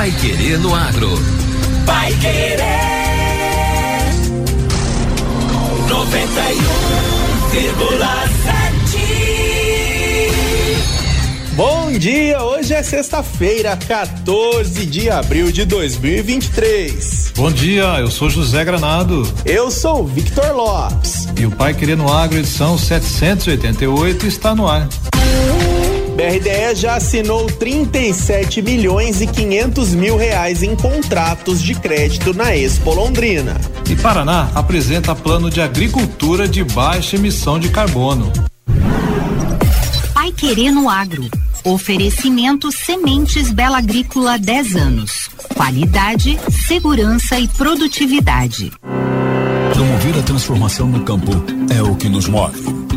Pai Querer no Agro. Pai Querer. 91,7. Bom dia, hoje é sexta-feira, 14 de abril de 2023. Bom dia, eu sou José Granado. Eu sou Victor Lopes. E o Pai Querer no Agro, edição 788, está no ar. BRDE já assinou 37 milhões e 500 mil reais em contratos de crédito na Expo Londrina. E Paraná apresenta plano de agricultura de baixa emissão de carbono. Pai Querer no Agro. Oferecimento Sementes Bela Agrícola 10 anos. Qualidade, segurança e produtividade. Promover a transformação no campo é o que nos move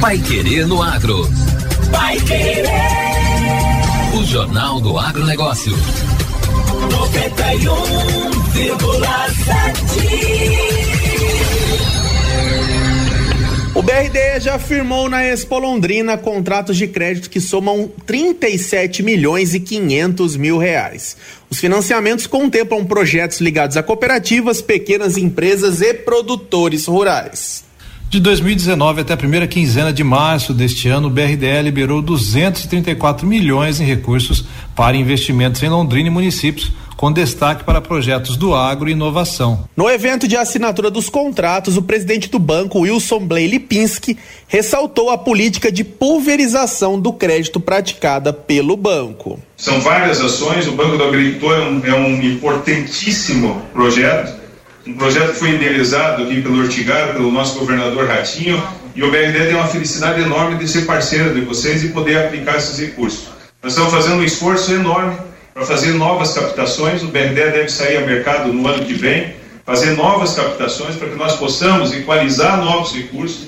Pai Querer no Agro. Pai Querer. O Jornal do Agronegócio. 91,7. O BRDE já firmou na Expo Londrina contratos de crédito que somam 37 milhões e 500 mil reais. Os financiamentos contemplam projetos ligados a cooperativas, pequenas empresas e produtores rurais. De 2019 até a primeira quinzena de março deste ano, o BRDE liberou 234 milhões em recursos para investimentos em Londrina e municípios, com destaque para projetos do agro e inovação. No evento de assinatura dos contratos, o presidente do banco, Wilson Blay Lipinski, ressaltou a política de pulverização do crédito praticada pelo banco. São várias ações, o Banco do Agricultor é um, é um importantíssimo projeto um projeto que foi idealizado aqui pelo Ortigar, pelo nosso governador Ratinho, e o BRD tem uma felicidade enorme de ser parceiro de vocês e poder aplicar esses recursos. Nós estamos fazendo um esforço enorme para fazer novas captações, o BRD deve sair ao mercado no ano que vem, fazer novas captações para que nós possamos equalizar novos recursos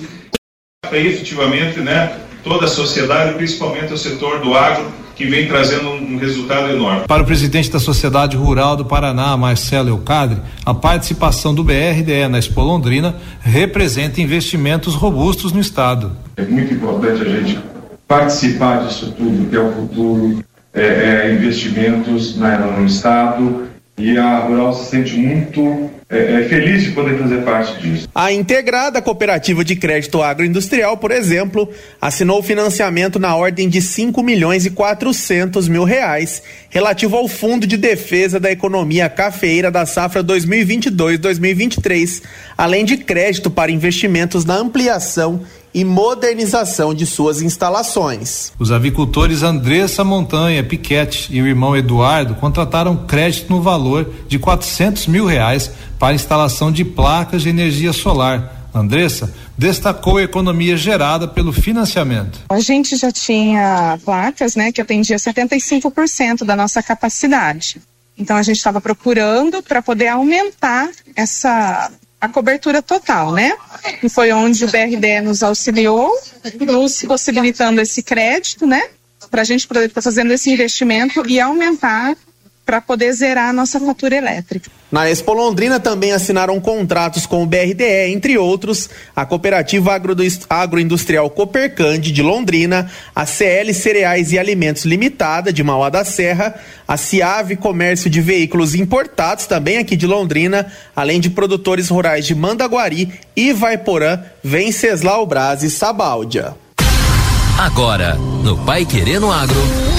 para efetivamente né, toda a sociedade, principalmente o setor do agro, que vem trazendo um resultado enorme. Para o presidente da Sociedade Rural do Paraná, Marcelo Eucadre, a participação do BRDE na Expo Londrina representa investimentos robustos no Estado. É muito importante a gente participar disso tudo, que é o futuro, é, é, investimentos na, no Estado, e a Rural se sente muito é, é, feliz de poder fazer parte disso. A integrada cooperativa de crédito agroindustrial, por exemplo, assinou financiamento na ordem de 5 milhões e 400 mil reais relativo ao Fundo de Defesa da Economia Cafeeira da safra 2022-2023, além de crédito para investimentos na ampliação e modernização de suas instalações. Os avicultores Andressa Montanha Piquete e o irmão Eduardo contrataram crédito no valor de 400 mil reais para instalação de placas de energia solar. Andressa destacou a economia gerada pelo financiamento. A gente já tinha placas, né, que atendia 75% da nossa capacidade. Então a gente estava procurando para poder aumentar essa a cobertura total, né? E foi onde o BRDE nos auxiliou, nos possibilitando esse crédito, né? Para a gente poder estar fazendo esse investimento e aumentar para poder zerar a nossa fatura elétrica. Na Expo Londrina também assinaram contratos com o BRDE, entre outros, a Cooperativa Agroindustrial Coopercande de Londrina, a CL Cereais e Alimentos Limitada de Mauá da Serra, a Ciave Comércio de Veículos Importados, também aqui de Londrina, além de produtores rurais de Mandaguari, Ivaiporã, Venceslau Braz e Sabáudia. Agora, no Pai Querendo Agro.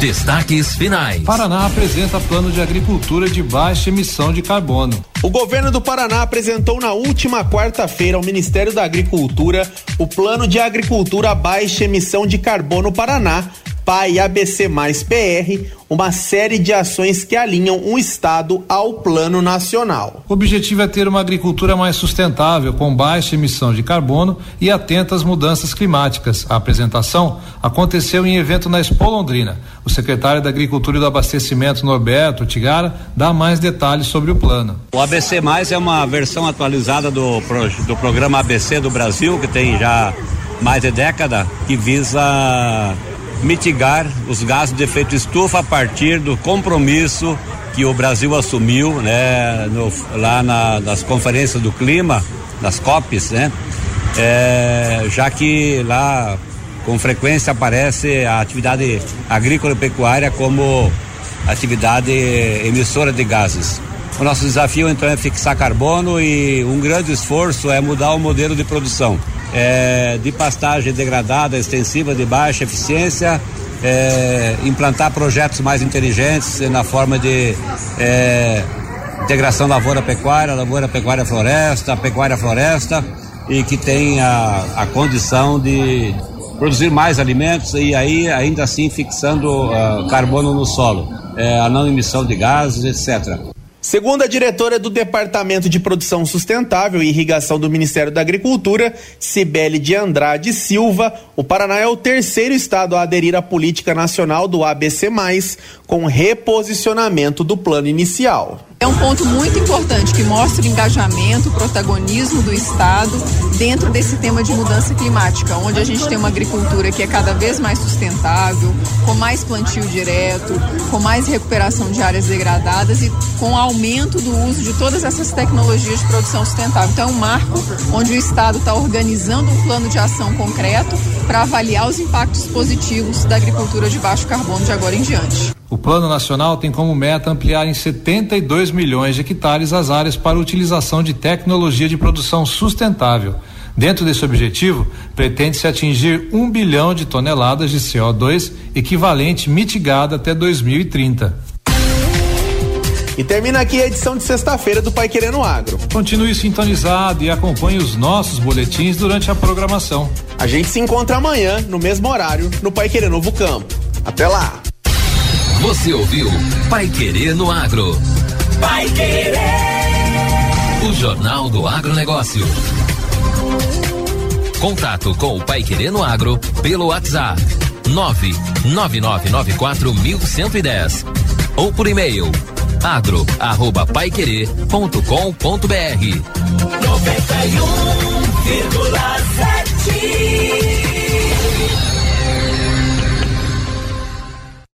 Destaques finais. Paraná apresenta plano de agricultura de baixa emissão de carbono. O governo do Paraná apresentou na última quarta-feira ao Ministério da Agricultura o Plano de Agricultura Baixa Emissão de Carbono Paraná PAI ABC mais PR, uma série de ações que alinham um estado ao plano nacional. O objetivo é ter uma agricultura mais sustentável, com baixa emissão de carbono e atenta às mudanças climáticas. A apresentação aconteceu em evento na Expo Londrina. O secretário da Agricultura e do Abastecimento, Norberto Tigara, dá mais detalhes sobre o plano. O ABC mais é uma versão atualizada do, do programa ABC do Brasil, que tem já mais de década, que visa mitigar os gases de efeito estufa a partir do compromisso que o Brasil assumiu, né, no, lá na, nas conferências do clima, das COPs, né, é, já que lá com frequência aparece a atividade agrícola e pecuária como atividade emissora de gases. O nosso desafio então é fixar carbono e um grande esforço é mudar o modelo de produção é, de pastagem degradada, extensiva, de baixa eficiência, é, implantar projetos mais inteligentes na forma de é, integração lavoura-pecuária, lavoura-pecuária-floresta, pecuária-floresta e que tem a, condição de produzir mais alimentos e aí ainda assim fixando uh, carbono no solo, é, a não emissão de gases, etc. Segundo a diretora do Departamento de Produção Sustentável e Irrigação do Ministério da Agricultura, Cibele de Andrade Silva, o Paraná é o terceiro estado a aderir à política nacional do ABC, com reposicionamento do plano inicial. É um ponto muito importante que mostra o engajamento, o protagonismo do Estado dentro desse tema de mudança climática, onde a gente tem uma agricultura que é cada vez mais sustentável, com mais plantio direto, com mais recuperação de áreas degradadas e com aumento do uso de todas essas tecnologias de produção sustentável. Então é um marco onde o Estado está organizando um plano de ação concreto para avaliar os impactos positivos da agricultura de baixo carbono de agora em diante. O Plano Nacional tem como meta ampliar em 72 milhões de hectares as áreas para utilização de tecnologia de produção sustentável. Dentro desse objetivo, pretende-se atingir um bilhão de toneladas de CO2 equivalente mitigada até 2030. E termina aqui a edição de sexta-feira do Pai Querendo Agro. Continue sintonizado e acompanhe os nossos boletins durante a programação. A gente se encontra amanhã, no mesmo horário, no Pai Querer Novo Campo. Até lá! Você ouviu Pai Querer no Agro. Pai Querer. O Jornal do Agronegócio. Contato com o Pai Querer no Agro pelo WhatsApp 99994110 ou por e-mail agro arroba vírgula 91,7